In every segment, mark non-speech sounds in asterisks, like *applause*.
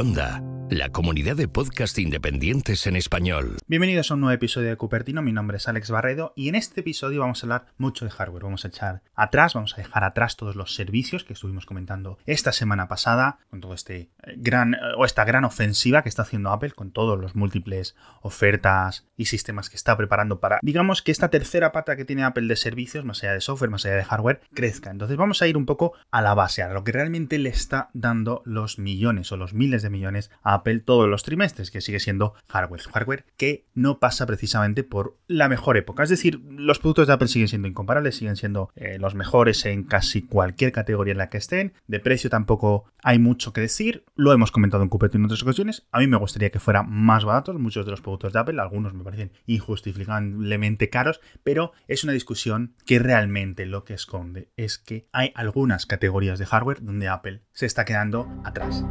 Onda, la comunidad de podcast independientes en español. Bienvenidos a un nuevo episodio de Cupertino, mi nombre es Alex Barredo y en este episodio vamos a hablar mucho de hardware, vamos a echar atrás, vamos a dejar atrás todos los servicios que estuvimos comentando esta semana pasada con todo este eh, gran o esta gran ofensiva que está haciendo Apple con todos los múltiples ofertas y sistemas que está preparando para, digamos que esta tercera pata que tiene Apple de servicios, más allá de software, más allá de hardware, crezca. Entonces vamos a ir un poco a la base, a lo que realmente le está dando los millones o los miles de millones a Apple todos los trimestres, que sigue siendo hardware. Hardware que no pasa precisamente por la mejor época. Es decir, los productos de Apple siguen siendo incomparables, siguen siendo eh, los mejores en casi cualquier categoría en la que estén. De precio tampoco hay mucho que decir. Lo hemos comentado en Cupertino en otras ocasiones. A mí me gustaría que fueran más baratos muchos de los productos de Apple. Algunos me parecen injustificablemente caros, pero es una discusión que realmente lo que esconde es que hay algunas categorías de hardware donde Apple se está quedando atrás.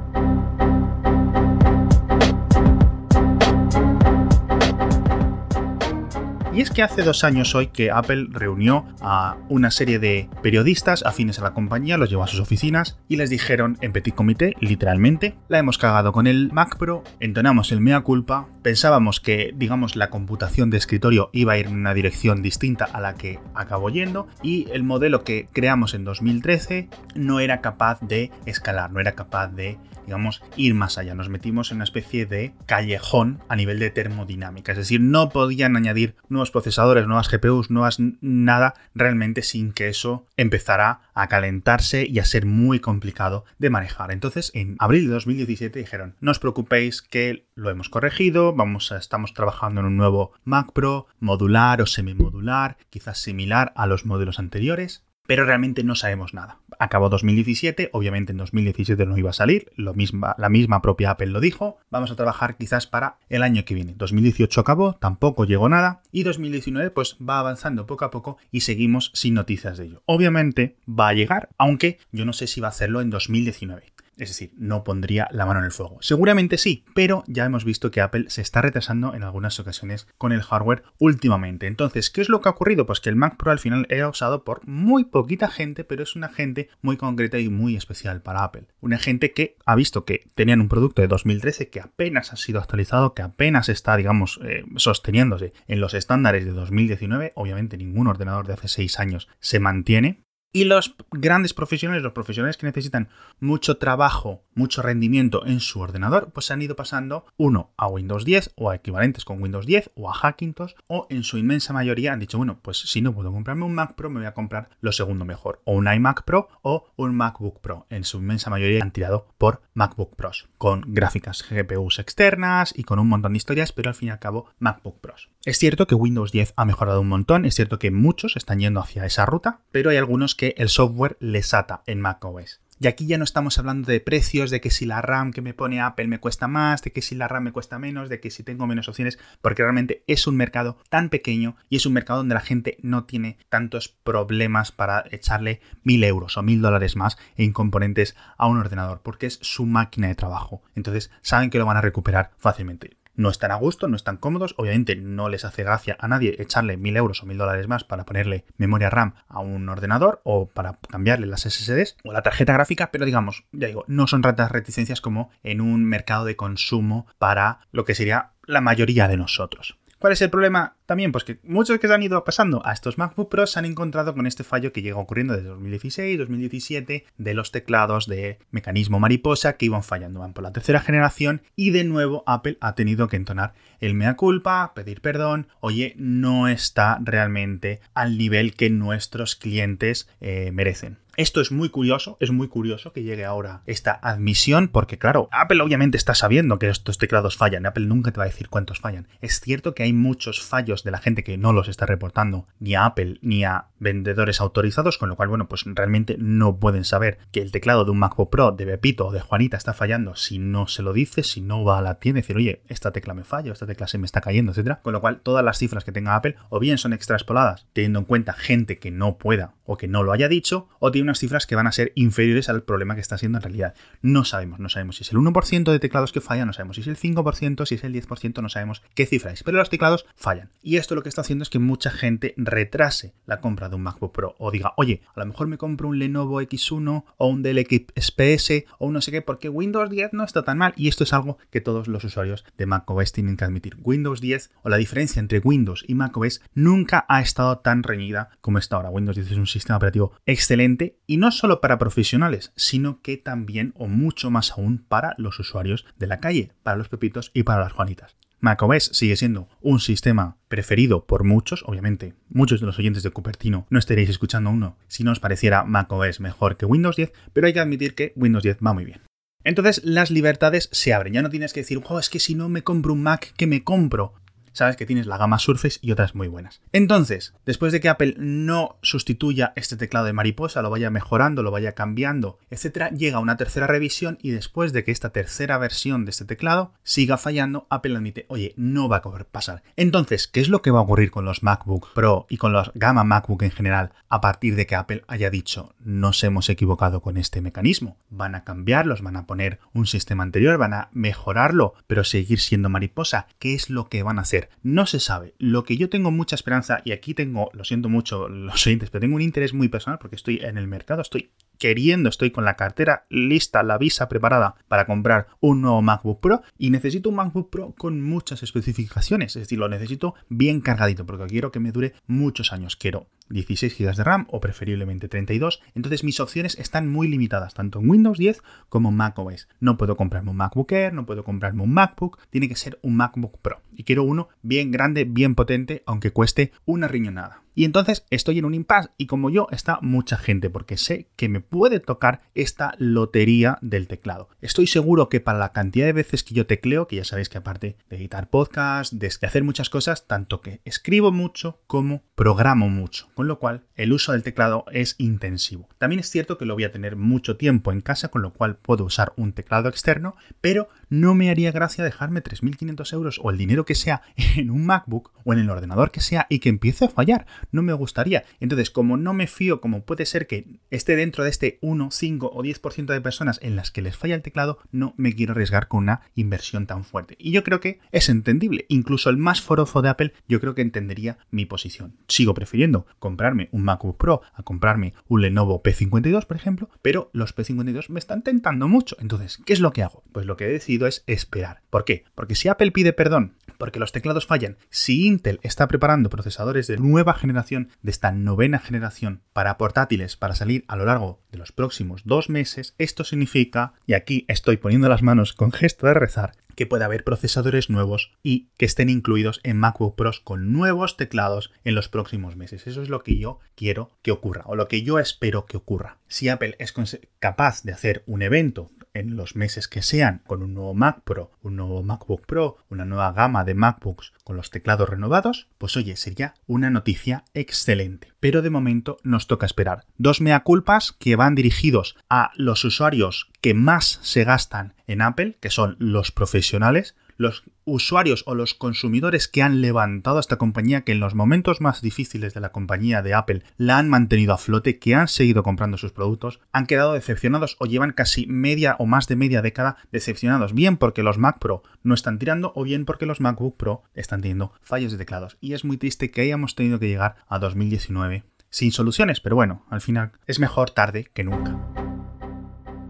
Y es que hace dos años hoy que Apple reunió a una serie de periodistas afines a la compañía, los llevó a sus oficinas y les dijeron en petit comité, literalmente, la hemos cagado con el Mac Pro, entonamos el mea culpa, pensábamos que, digamos, la computación de escritorio iba a ir en una dirección distinta a la que acabó yendo y el modelo que creamos en 2013 no era capaz de escalar, no era capaz de digamos, ir más allá. Nos metimos en una especie de callejón a nivel de termodinámica. Es decir, no podían añadir nuevos procesadores, nuevas GPUs, nuevas nada realmente sin que eso empezara a calentarse y a ser muy complicado de manejar. Entonces, en abril de 2017 dijeron, no os preocupéis que lo hemos corregido, vamos a, estamos trabajando en un nuevo Mac Pro, modular o semimodular, quizás similar a los modelos anteriores pero realmente no sabemos nada. Acabó 2017, obviamente en 2017 no iba a salir, lo misma, la misma propia Apple lo dijo, vamos a trabajar quizás para el año que viene. 2018 acabó, tampoco llegó nada, y 2019 pues va avanzando poco a poco y seguimos sin noticias de ello. Obviamente va a llegar, aunque yo no sé si va a hacerlo en 2019. Es decir, no pondría la mano en el fuego. Seguramente sí, pero ya hemos visto que Apple se está retrasando en algunas ocasiones con el hardware últimamente. Entonces, ¿qué es lo que ha ocurrido? Pues que el Mac Pro al final era usado por muy poquita gente, pero es una gente muy concreta y muy especial para Apple. Una gente que ha visto que tenían un producto de 2013 que apenas ha sido actualizado, que apenas está, digamos, eh, sosteniéndose en los estándares de 2019. Obviamente ningún ordenador de hace 6 años se mantiene, y los grandes profesionales, los profesionales que necesitan mucho trabajo, mucho rendimiento en su ordenador, pues se han ido pasando uno a Windows 10 o a equivalentes con Windows 10 o a Hackintosh o en su inmensa mayoría han dicho, bueno, pues si no puedo comprarme un Mac Pro me voy a comprar lo segundo mejor, o un iMac Pro o un MacBook Pro. En su inmensa mayoría han tirado por MacBook Pros, con gráficas GPUs externas y con un montón de historias, pero al fin y al cabo MacBook Pros. Es cierto que Windows 10 ha mejorado un montón, es cierto que muchos están yendo hacia esa ruta, pero hay algunos que el software les ata en macOS. Y aquí ya no estamos hablando de precios, de que si la RAM que me pone Apple me cuesta más, de que si la RAM me cuesta menos, de que si tengo menos opciones, porque realmente es un mercado tan pequeño y es un mercado donde la gente no tiene tantos problemas para echarle mil euros o mil dólares más en componentes a un ordenador, porque es su máquina de trabajo. Entonces saben que lo van a recuperar fácilmente no están a gusto, no están cómodos. Obviamente no les hace gracia a nadie echarle mil euros o mil dólares más para ponerle memoria RAM a un ordenador o para cambiarle las SSDs o la tarjeta gráfica, pero digamos, ya digo, no son tantas reticencias como en un mercado de consumo para lo que sería la mayoría de nosotros. ¿Cuál es el problema? También, pues que muchos que se han ido pasando a estos MacBook Pro se han encontrado con este fallo que llega ocurriendo desde 2016, 2017, de los teclados de mecanismo mariposa que iban fallando, van por la tercera generación y de nuevo Apple ha tenido que entonar el mea culpa, pedir perdón, oye, no está realmente al nivel que nuestros clientes eh, merecen. Esto es muy curioso, es muy curioso que llegue ahora esta admisión, porque claro, Apple obviamente está sabiendo que estos teclados fallan, Apple nunca te va a decir cuántos fallan. Es cierto que hay muchos fallos de la gente que no los está reportando ni a Apple ni a vendedores autorizados, con lo cual, bueno, pues realmente no pueden saber que el teclado de un MacBook Pro de Pepito o de Juanita está fallando si no se lo dice, si no va a la tienda y decir, oye, esta tecla me falla, esta tecla se me está cayendo, etcétera. Con lo cual, todas las cifras que tenga Apple o bien son extraspoladas, teniendo en cuenta gente que no pueda o que no lo haya dicho, o tiene unas cifras que van a ser inferiores al problema que está siendo en realidad. No sabemos, no sabemos si es el 1% de teclados que fallan, no sabemos si es el 5%, si es el 10%, no sabemos qué cifra es, pero los teclados fallan. Y esto lo que está haciendo es que mucha gente retrase la compra de un MacBook Pro o diga, oye, a lo mejor me compro un Lenovo X1 o un Dell XPS o un no sé qué, porque Windows 10 no está tan mal. Y esto es algo que todos los usuarios de macOS tienen que admitir. Windows 10 o la diferencia entre Windows y macOS nunca ha estado tan reñida como está ahora. Windows 10 es un sistema operativo excelente y no solo para profesionales, sino que también o mucho más aún para los usuarios de la calle, para los pepitos y para las juanitas macOS sigue siendo un sistema preferido por muchos, obviamente muchos de los oyentes de Cupertino no estaréis escuchando uno si no os pareciera macOS mejor que Windows 10, pero hay que admitir que Windows 10 va muy bien. Entonces las libertades se abren, ya no tienes que decir, oh, es que si no me compro un Mac, ¿qué me compro? Sabes que tienes la gama Surface y otras muy buenas. Entonces, después de que Apple no sustituya este teclado de mariposa, lo vaya mejorando, lo vaya cambiando, etcétera, llega una tercera revisión y después de que esta tercera versión de este teclado siga fallando, Apple admite, oye, no va a pasar. Entonces, ¿qué es lo que va a ocurrir con los MacBook Pro y con los gama MacBook en general a partir de que Apple haya dicho, nos hemos equivocado con este mecanismo? Van a cambiarlos, van a poner un sistema anterior, van a mejorarlo, pero seguir siendo mariposa. ¿Qué es lo que van a hacer? No se sabe. Lo que yo tengo mucha esperanza, y aquí tengo, lo siento mucho los oyentes, pero tengo un interés muy personal porque estoy en el mercado, estoy queriendo, estoy con la cartera lista, la visa preparada para comprar un nuevo MacBook Pro y necesito un MacBook Pro con muchas especificaciones, es decir, lo necesito bien cargadito porque quiero que me dure muchos años. Quiero 16 GB de RAM o preferiblemente 32. Entonces mis opciones están muy limitadas, tanto en Windows 10 como en macOS. No puedo comprarme un MacBook Air, no puedo comprarme un MacBook, tiene que ser un MacBook Pro. Y quiero uno bien grande, bien potente, aunque cueste una riñonada. Y entonces estoy en un impasse y como yo está mucha gente porque sé que me puede tocar esta lotería del teclado. Estoy seguro que para la cantidad de veces que yo tecleo, que ya sabéis que aparte de editar podcast, de hacer muchas cosas, tanto que escribo mucho como programo mucho, con lo cual el uso del teclado es intensivo. También es cierto que lo voy a tener mucho tiempo en casa, con lo cual puedo usar un teclado externo, pero no me haría gracia dejarme 3.500 euros o el dinero que sea en un MacBook o en el ordenador que sea y que empiece a fallar no me gustaría. Entonces, como no me fío, como puede ser que esté dentro de este 1, 5 o 10% de personas en las que les falla el teclado, no me quiero arriesgar con una inversión tan fuerte. Y yo creo que es entendible. Incluso el más forofo de Apple, yo creo que entendería mi posición. Sigo prefiriendo comprarme un MacBook Pro a comprarme un Lenovo P52, por ejemplo, pero los P52 me están tentando mucho. Entonces, ¿qué es lo que hago? Pues lo que he decidido es esperar. ¿Por qué? Porque si Apple pide perdón porque los teclados fallan, si Intel está preparando procesadores de nueva generación, de esta novena generación para portátiles para salir a lo largo de los próximos dos meses, esto significa, y aquí estoy poniendo las manos con gesto de rezar, que pueda haber procesadores nuevos y que estén incluidos en MacBook Pros con nuevos teclados en los próximos meses. Eso es lo que yo quiero que ocurra o lo que yo espero que ocurra. Si Apple es capaz de hacer un evento en los meses que sean con un nuevo Mac Pro, un nuevo MacBook Pro, una nueva gama de MacBooks con los teclados renovados, pues oye, sería una noticia excelente. Pero de momento nos toca esperar. Dos mea culpas que van dirigidos a los usuarios que más se gastan en Apple, que son los profesionales, los usuarios o los consumidores que han levantado a esta compañía, que en los momentos más difíciles de la compañía de Apple la han mantenido a flote, que han seguido comprando sus productos, han quedado decepcionados o llevan casi media o más de media década decepcionados, bien porque los Mac Pro no están tirando o bien porque los MacBook Pro están teniendo fallos de teclados. Y es muy triste que hayamos tenido que llegar a 2019 sin soluciones, pero bueno, al final es mejor tarde que nunca.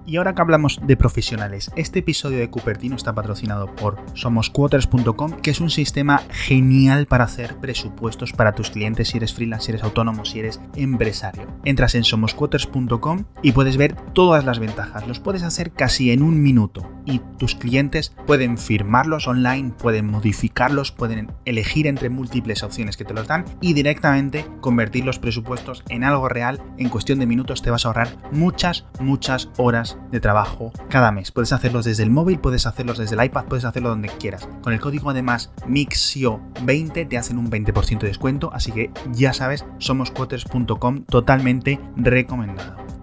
Y ahora que hablamos de profesionales, este episodio de Cupertino está patrocinado por somosquoters.com, que es un sistema genial para hacer presupuestos para tus clientes si eres freelance, si eres autónomo, si eres empresario. Entras en somosquoters.com y puedes ver todas las ventajas. Los puedes hacer casi en un minuto y tus clientes pueden firmarlos online, pueden modificarlos, pueden elegir entre múltiples opciones que te los dan y directamente convertir los presupuestos en algo real. En cuestión de minutos te vas a ahorrar muchas, muchas horas de trabajo cada mes. Puedes hacerlos desde el móvil, puedes hacerlos desde el iPad, puedes hacerlo donde quieras. Con el código además MIXIO20 te hacen un 20% de descuento, así que ya sabes, somosquoters.com totalmente recomendado.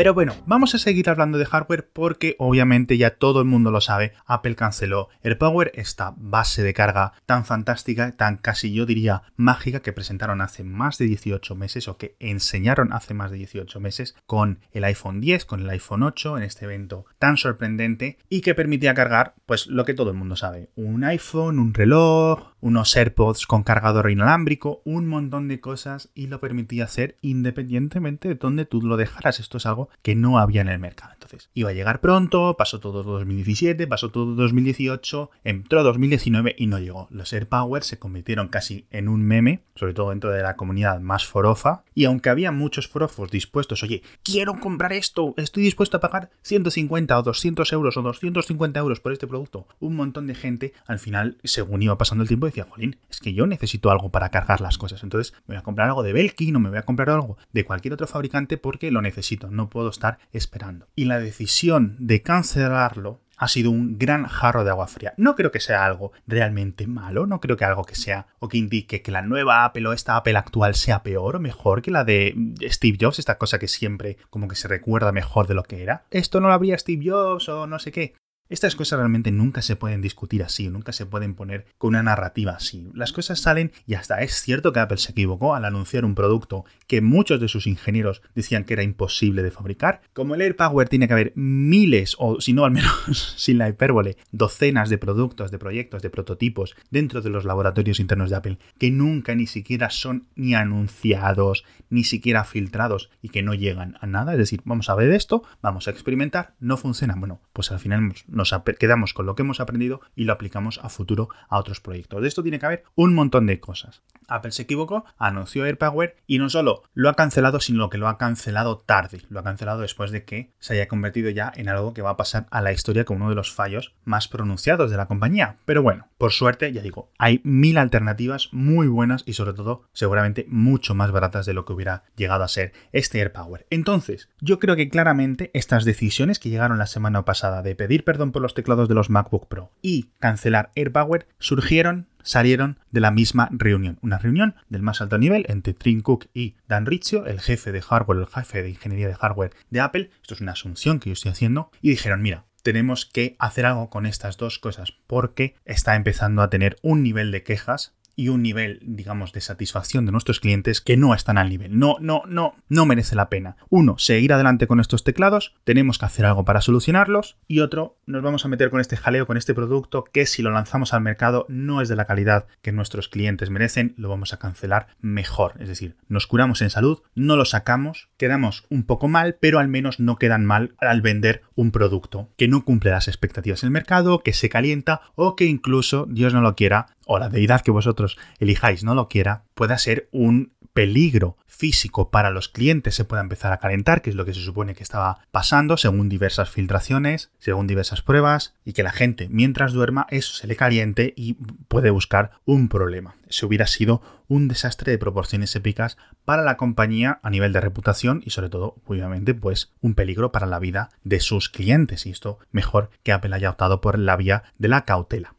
Pero bueno, vamos a seguir hablando de hardware porque obviamente ya todo el mundo lo sabe, Apple canceló AirPower, esta base de carga tan fantástica, tan casi yo diría mágica que presentaron hace más de 18 meses o que enseñaron hace más de 18 meses con el iPhone 10, con el iPhone 8 en este evento tan sorprendente y que permitía cargar pues lo que todo el mundo sabe, un iPhone, un reloj, unos AirPods con cargador inalámbrico, un montón de cosas y lo permitía hacer independientemente de donde tú lo dejaras. Esto es algo que no había en el mercado. Entonces, iba a llegar pronto, pasó todo 2017, pasó todo 2018, entró 2019 y no llegó. Los AirPower se convirtieron casi en un meme, sobre todo dentro de la comunidad más forofa, y aunque había muchos forofos dispuestos, oye, quiero comprar esto, estoy dispuesto a pagar 150 o 200 euros o 250 euros por este producto, un montón de gente al final, según iba pasando el tiempo, decía, jolín, es que yo necesito algo para cargar las cosas, entonces me voy a comprar algo de Belkin o me voy a comprar algo de cualquier otro fabricante porque lo necesito, no puedo estar esperando. Y la decisión de cancelarlo ha sido un gran jarro de agua fría. No creo que sea algo realmente malo, no creo que algo que sea o que indique que la nueva Apple o esta Apple actual sea peor o mejor que la de Steve Jobs, esta cosa que siempre como que se recuerda mejor de lo que era. Esto no lo habría Steve Jobs o no sé qué. Estas cosas realmente nunca se pueden discutir así, nunca se pueden poner con una narrativa así. Las cosas salen y hasta es cierto que Apple se equivocó al anunciar un producto que muchos de sus ingenieros decían que era imposible de fabricar. Como el AirPower tiene que haber miles, o si no al menos *laughs* sin la hipérbole, docenas de productos, de proyectos, de prototipos dentro de los laboratorios internos de Apple que nunca ni siquiera son ni anunciados, ni siquiera filtrados y que no llegan a nada. Es decir, vamos a ver esto, vamos a experimentar, no funciona. Bueno, pues al final nos quedamos con lo que hemos aprendido y lo aplicamos a futuro a otros proyectos. De esto tiene que haber un montón de cosas. Apple se equivocó, anunció AirPower y no solo lo ha cancelado, sino que lo ha cancelado tarde. Lo ha cancelado después de que se haya convertido ya en algo que va a pasar a la historia como uno de los fallos más pronunciados de la compañía. Pero bueno, por suerte, ya digo, hay mil alternativas muy buenas y sobre todo seguramente mucho más baratas de lo que hubiera llegado a ser este AirPower. Entonces, yo creo que claramente estas decisiones que llegaron la semana pasada de pedir perdón por los teclados de los MacBook Pro y cancelar AirPower surgieron salieron de la misma reunión. Una reunión del más alto nivel entre Tim Cook y Dan Riccio, el jefe de hardware, el jefe de ingeniería de hardware de Apple. Esto es una asunción que yo estoy haciendo. Y dijeron, mira, tenemos que hacer algo con estas dos cosas porque está empezando a tener un nivel de quejas y un nivel, digamos, de satisfacción de nuestros clientes que no están al nivel. No, no, no, no merece la pena. Uno, seguir adelante con estos teclados, tenemos que hacer algo para solucionarlos. Y otro, nos vamos a meter con este jaleo, con este producto que si lo lanzamos al mercado no es de la calidad que nuestros clientes merecen, lo vamos a cancelar mejor. Es decir, nos curamos en salud, no lo sacamos, quedamos un poco mal, pero al menos no quedan mal al vender un producto que no cumple las expectativas del mercado, que se calienta o que incluso, Dios no lo quiera, o la deidad que vosotros elijáis no lo quiera, pueda ser un peligro físico para los clientes se pueda empezar a calentar, que es lo que se supone que estaba pasando según diversas filtraciones, según diversas pruebas, y que la gente mientras duerma eso se le caliente y puede buscar un problema. Eso hubiera sido un desastre de proporciones épicas para la compañía a nivel de reputación y sobre todo, obviamente, pues un peligro para la vida de sus clientes. Y esto mejor que Apple haya optado por la vía de la cautela.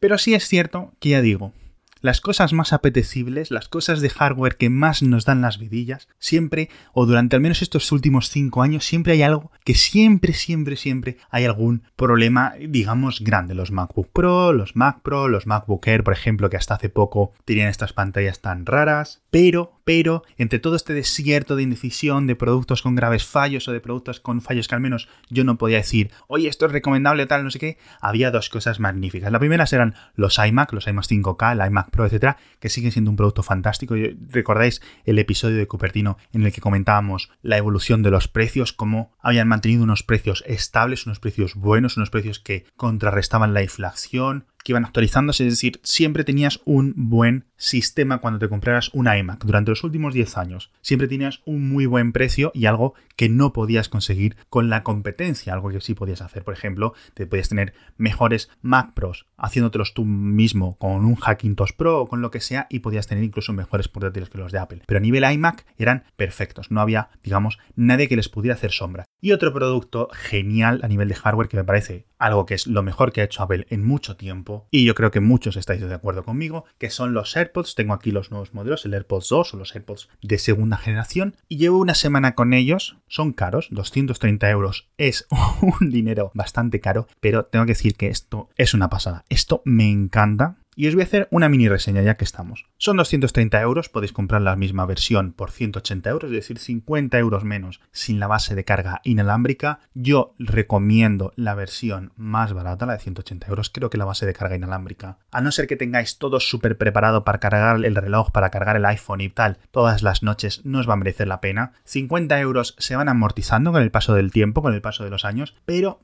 Pero sí es cierto que ya digo, las cosas más apetecibles, las cosas de hardware que más nos dan las vidillas, siempre, o durante al menos estos últimos cinco años, siempre hay algo que siempre, siempre, siempre hay algún problema, digamos, grande. Los MacBook Pro, los Mac Pro, los MacBook Air, por ejemplo, que hasta hace poco tenían estas pantallas tan raras. Pero, pero, entre todo este desierto de indecisión, de productos con graves fallos o de productos con fallos que al menos yo no podía decir, oye, esto es recomendable tal, no sé qué, había dos cosas magníficas. La primera eran los iMac, los iMac 5K, el iMac Pro, etcétera, que siguen siendo un producto fantástico. ¿Recordáis el episodio de Cupertino en el que comentábamos la evolución de los precios, cómo habían mantenido unos precios estables, unos precios buenos, unos precios que contrarrestaban la inflación, que iban actualizándose, es decir, siempre tenías un buen sistema cuando te compraras un iMac durante los últimos 10 años. Siempre tenías un muy buen precio y algo que no podías conseguir con la competencia, algo que sí podías hacer. Por ejemplo, te podías tener mejores Mac Pros haciéndotelos tú mismo con un Hackintosh Pro o con lo que sea y podías tener incluso mejores portátiles que los de Apple. Pero a nivel iMac eran perfectos, no había, digamos, nadie que les pudiera hacer sombra. Y otro producto genial a nivel de hardware que me parece algo que es lo mejor que ha hecho Apple en mucho tiempo, y yo creo que muchos estáis de acuerdo conmigo, que son los AirPods. Tengo aquí los nuevos modelos, el AirPods 2 o los AirPods de segunda generación, y llevo una semana con ellos. Son caros, 230 euros es *laughs* un dinero bastante caro, pero tengo que decir que esto es una pasada. Esto me encanta y os voy a hacer una mini reseña ya que estamos. Son 230 euros, podéis comprar la misma versión por 180 euros, es decir, 50 euros menos sin la base de carga inalámbrica. Yo recomiendo la versión más barata, la de 180 euros, creo que la base de carga inalámbrica. A no ser que tengáis todo súper preparado para cargar el reloj, para cargar el iPhone y tal, todas las noches no os va a merecer la pena. 50 euros se van amortizando con el paso del tiempo, con el paso de los años, pero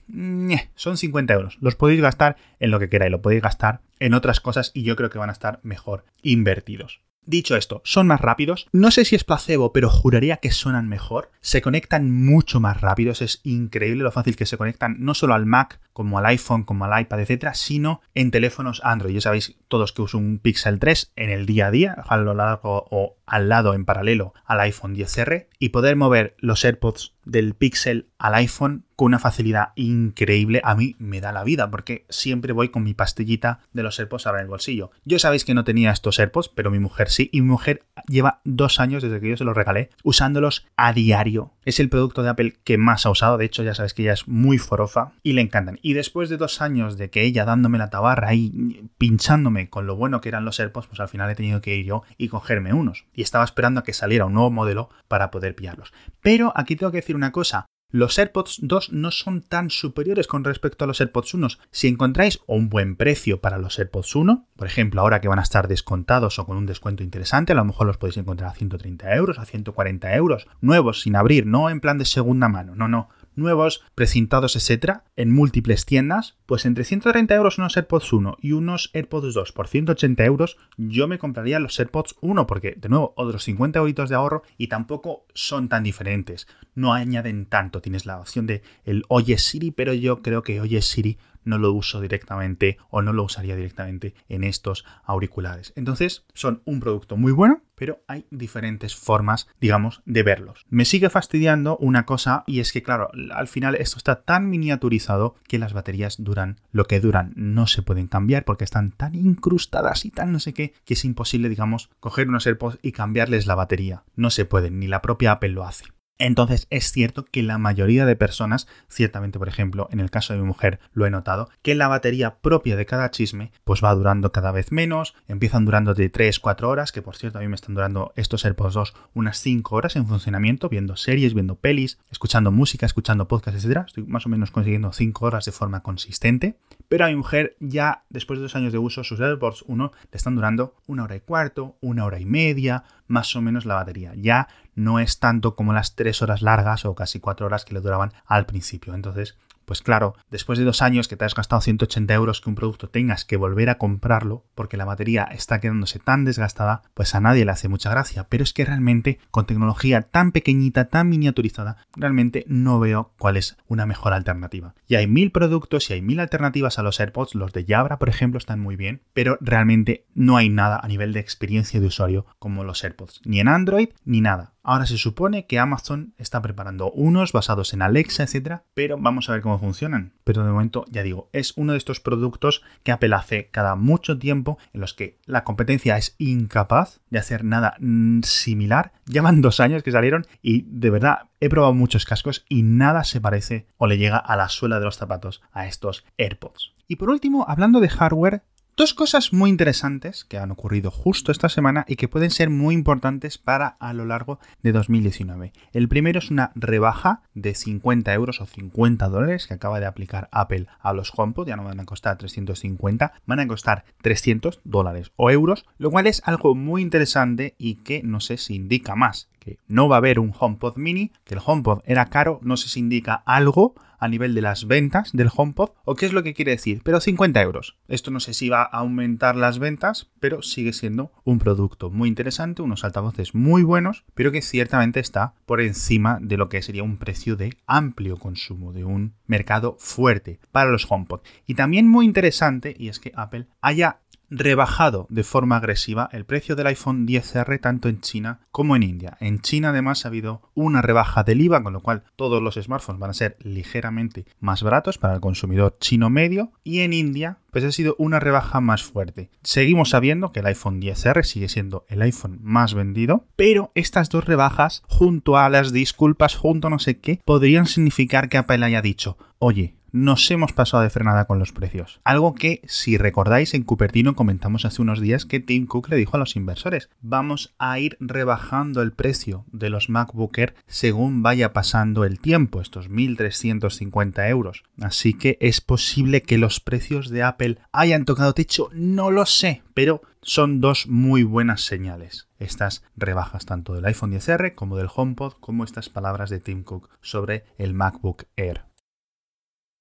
son 50 euros. Los podéis gastar en lo que queráis, lo podéis gastar en otras cosas y yo creo que van a estar mejor invertidos. Dicho esto, son más rápidos. No sé si es placebo, pero juraría que suenan mejor. Se conectan mucho más rápidos. Es increíble lo fácil que se conectan no solo al Mac, como al iPhone, como al iPad, etcétera, sino en teléfonos Android. Ya sabéis todos que uso un Pixel 3 en el día a día, a lo largo o al lado en paralelo al iPhone 10R y poder mover los AirPods del Pixel al iPhone con una facilidad increíble a mí me da la vida porque siempre voy con mi pastillita de los AirPods ahora en el bolsillo. Yo sabéis que no tenía estos AirPods, pero mi mujer sí y mi mujer lleva dos años desde que yo se los regalé usándolos a diario. Es el producto de Apple que más ha usado, de hecho ya sabéis que ella es muy forofa y le encantan. Y después de dos años de que ella dándome la tabarra y pinchándome con lo bueno que eran los AirPods, pues al final he tenido que ir yo y cogerme unos. Y estaba esperando a que saliera un nuevo modelo para poder pillarlos. Pero aquí tengo que decir una cosa, los AirPods 2 no son tan superiores con respecto a los AirPods 1. Si encontráis un buen precio para los AirPods 1, por ejemplo, ahora que van a estar descontados o con un descuento interesante, a lo mejor los podéis encontrar a 130 euros, a 140 euros, nuevos, sin abrir, no en plan de segunda mano, no, no, nuevos, precintados, etcétera, en múltiples tiendas, pues entre 130 euros unos AirPods 1 y unos AirPods 2 por 180 euros, yo me compraría los AirPods 1 porque, de nuevo, otros 50 euritos de ahorro y tampoco son tan diferentes. No añaden tanto. Tienes la opción de el Oye Siri, pero yo creo que Oye Siri no lo uso directamente o no lo usaría directamente en estos auriculares. Entonces, son un producto muy bueno, pero hay diferentes formas, digamos, de verlos. Me sigue fastidiando una cosa y es que, claro, al final esto está tan miniaturizado que las baterías duran lo que duran. No se pueden cambiar porque están tan incrustadas y tan no sé qué que es imposible, digamos, coger unos AirPods y cambiarles la batería. No se pueden, ni la propia Apple lo hace. Entonces es cierto que la mayoría de personas, ciertamente por ejemplo en el caso de mi mujer lo he notado, que la batería propia de cada chisme pues va durando cada vez menos, empiezan durando de 3-4 horas, que por cierto a mí me están durando estos AirPods 2 unas 5 horas en funcionamiento, viendo series, viendo pelis, escuchando música, escuchando podcasts, etc. Estoy más o menos consiguiendo 5 horas de forma consistente, pero a mi mujer ya después de dos años de uso sus AirPods 1 le están durando una hora y cuarto, una hora y media, más o menos la batería. Ya no es tanto como las tres horas largas o casi cuatro horas que le duraban al principio. Entonces, pues claro, después de dos años que te has gastado 180 euros que un producto tengas que volver a comprarlo porque la batería está quedándose tan desgastada, pues a nadie le hace mucha gracia. Pero es que realmente con tecnología tan pequeñita, tan miniaturizada, realmente no veo cuál es una mejor alternativa. Y hay mil productos y hay mil alternativas a los AirPods, los de Jabra por ejemplo están muy bien, pero realmente no hay nada a nivel de experiencia de usuario como los AirPods, ni en Android ni nada. Ahora se supone que Amazon está preparando unos basados en Alexa, etcétera, pero vamos a ver cómo funcionan. Pero de momento, ya digo, es uno de estos productos que Apple hace cada mucho tiempo en los que la competencia es incapaz de hacer nada mm, similar. Llevan dos años que salieron y de verdad he probado muchos cascos y nada se parece o le llega a la suela de los zapatos a estos AirPods. Y por último, hablando de hardware, Dos cosas muy interesantes que han ocurrido justo esta semana y que pueden ser muy importantes para a lo largo de 2019. El primero es una rebaja de 50 euros o 50 dólares que acaba de aplicar Apple a los HomePod. Ya no van a costar 350, van a costar 300 dólares o euros, lo cual es algo muy interesante y que no sé si indica más no va a haber un HomePod mini, que el HomePod era caro, no sé si indica algo a nivel de las ventas del HomePod o qué es lo que quiere decir, pero 50 euros. Esto no sé si va a aumentar las ventas, pero sigue siendo un producto muy interesante, unos altavoces muy buenos, pero que ciertamente está por encima de lo que sería un precio de amplio consumo, de un mercado fuerte para los HomePod. Y también muy interesante, y es que Apple haya rebajado de forma agresiva el precio del iPhone 10R tanto en China como en India. En China además ha habido una rebaja del IVA, con lo cual todos los smartphones van a ser ligeramente más baratos para el consumidor chino medio y en India pues ha sido una rebaja más fuerte. Seguimos sabiendo que el iPhone 10R sigue siendo el iPhone más vendido, pero estas dos rebajas junto a las disculpas, junto a no sé qué, podrían significar que Apple haya dicho, oye, nos hemos pasado de frenada con los precios. Algo que, si recordáis, en Cupertino comentamos hace unos días que Tim Cook le dijo a los inversores, vamos a ir rebajando el precio de los MacBook Air según vaya pasando el tiempo, estos 1.350 euros. Así que es posible que los precios de Apple hayan tocado techo, no lo sé, pero son dos muy buenas señales. Estas rebajas tanto del iPhone 10R como del HomePod, como estas palabras de Tim Cook sobre el MacBook Air.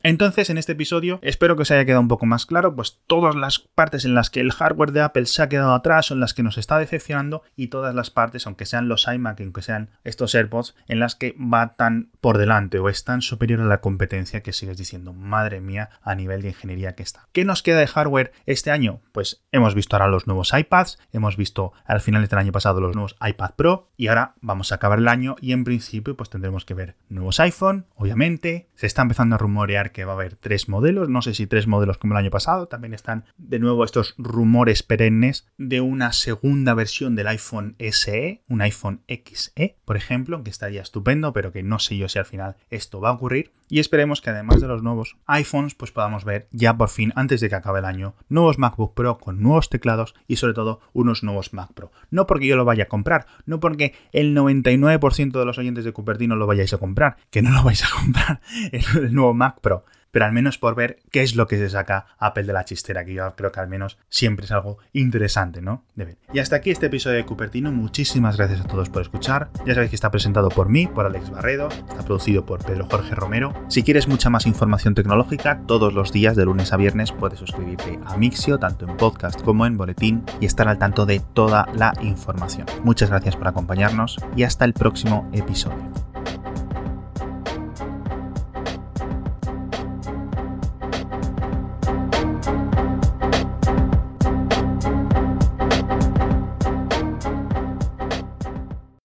Entonces, en este episodio, espero que os haya quedado un poco más claro, pues todas las partes en las que el hardware de Apple se ha quedado atrás, son las que nos está decepcionando, y todas las partes, aunque sean los iMac, aunque sean estos AirPods, en las que va tan por delante o es tan superior a la competencia que sigues diciendo, madre mía, a nivel de ingeniería que está. ¿Qué nos queda de hardware este año? Pues hemos visto ahora los nuevos iPads, hemos visto al final del año pasado los nuevos iPad Pro, y ahora vamos a acabar el año y en principio pues tendremos que ver nuevos iPhone, obviamente, se está empezando a rumorear que va a haber tres modelos, no sé si tres modelos como el año pasado, también están de nuevo estos rumores perennes de una segunda versión del iPhone SE, un iPhone XE, por ejemplo, que estaría estupendo, pero que no sé yo si al final esto va a ocurrir. Y esperemos que además de los nuevos iPhones, pues podamos ver ya por fin, antes de que acabe el año, nuevos MacBook Pro con nuevos teclados y sobre todo unos nuevos Mac Pro. No porque yo lo vaya a comprar, no porque el 99% de los oyentes de Cupertino lo vayáis a comprar, que no lo vais a *laughs* comprar el nuevo Mac Pro, pero al menos por ver qué es lo que se saca Apple de la chistera, que yo creo que al menos siempre es algo interesante, ¿no? De ver. Y hasta aquí este episodio de Cupertino. Muchísimas gracias a todos por escuchar. Ya sabéis que está presentado por mí, por Alex Barredo, está producido por Pedro Jorge Romero. Si quieres mucha más información tecnológica, todos los días de lunes a viernes puedes suscribirte a Mixio, tanto en podcast como en boletín, y estar al tanto de toda la información. Muchas gracias por acompañarnos y hasta el próximo episodio.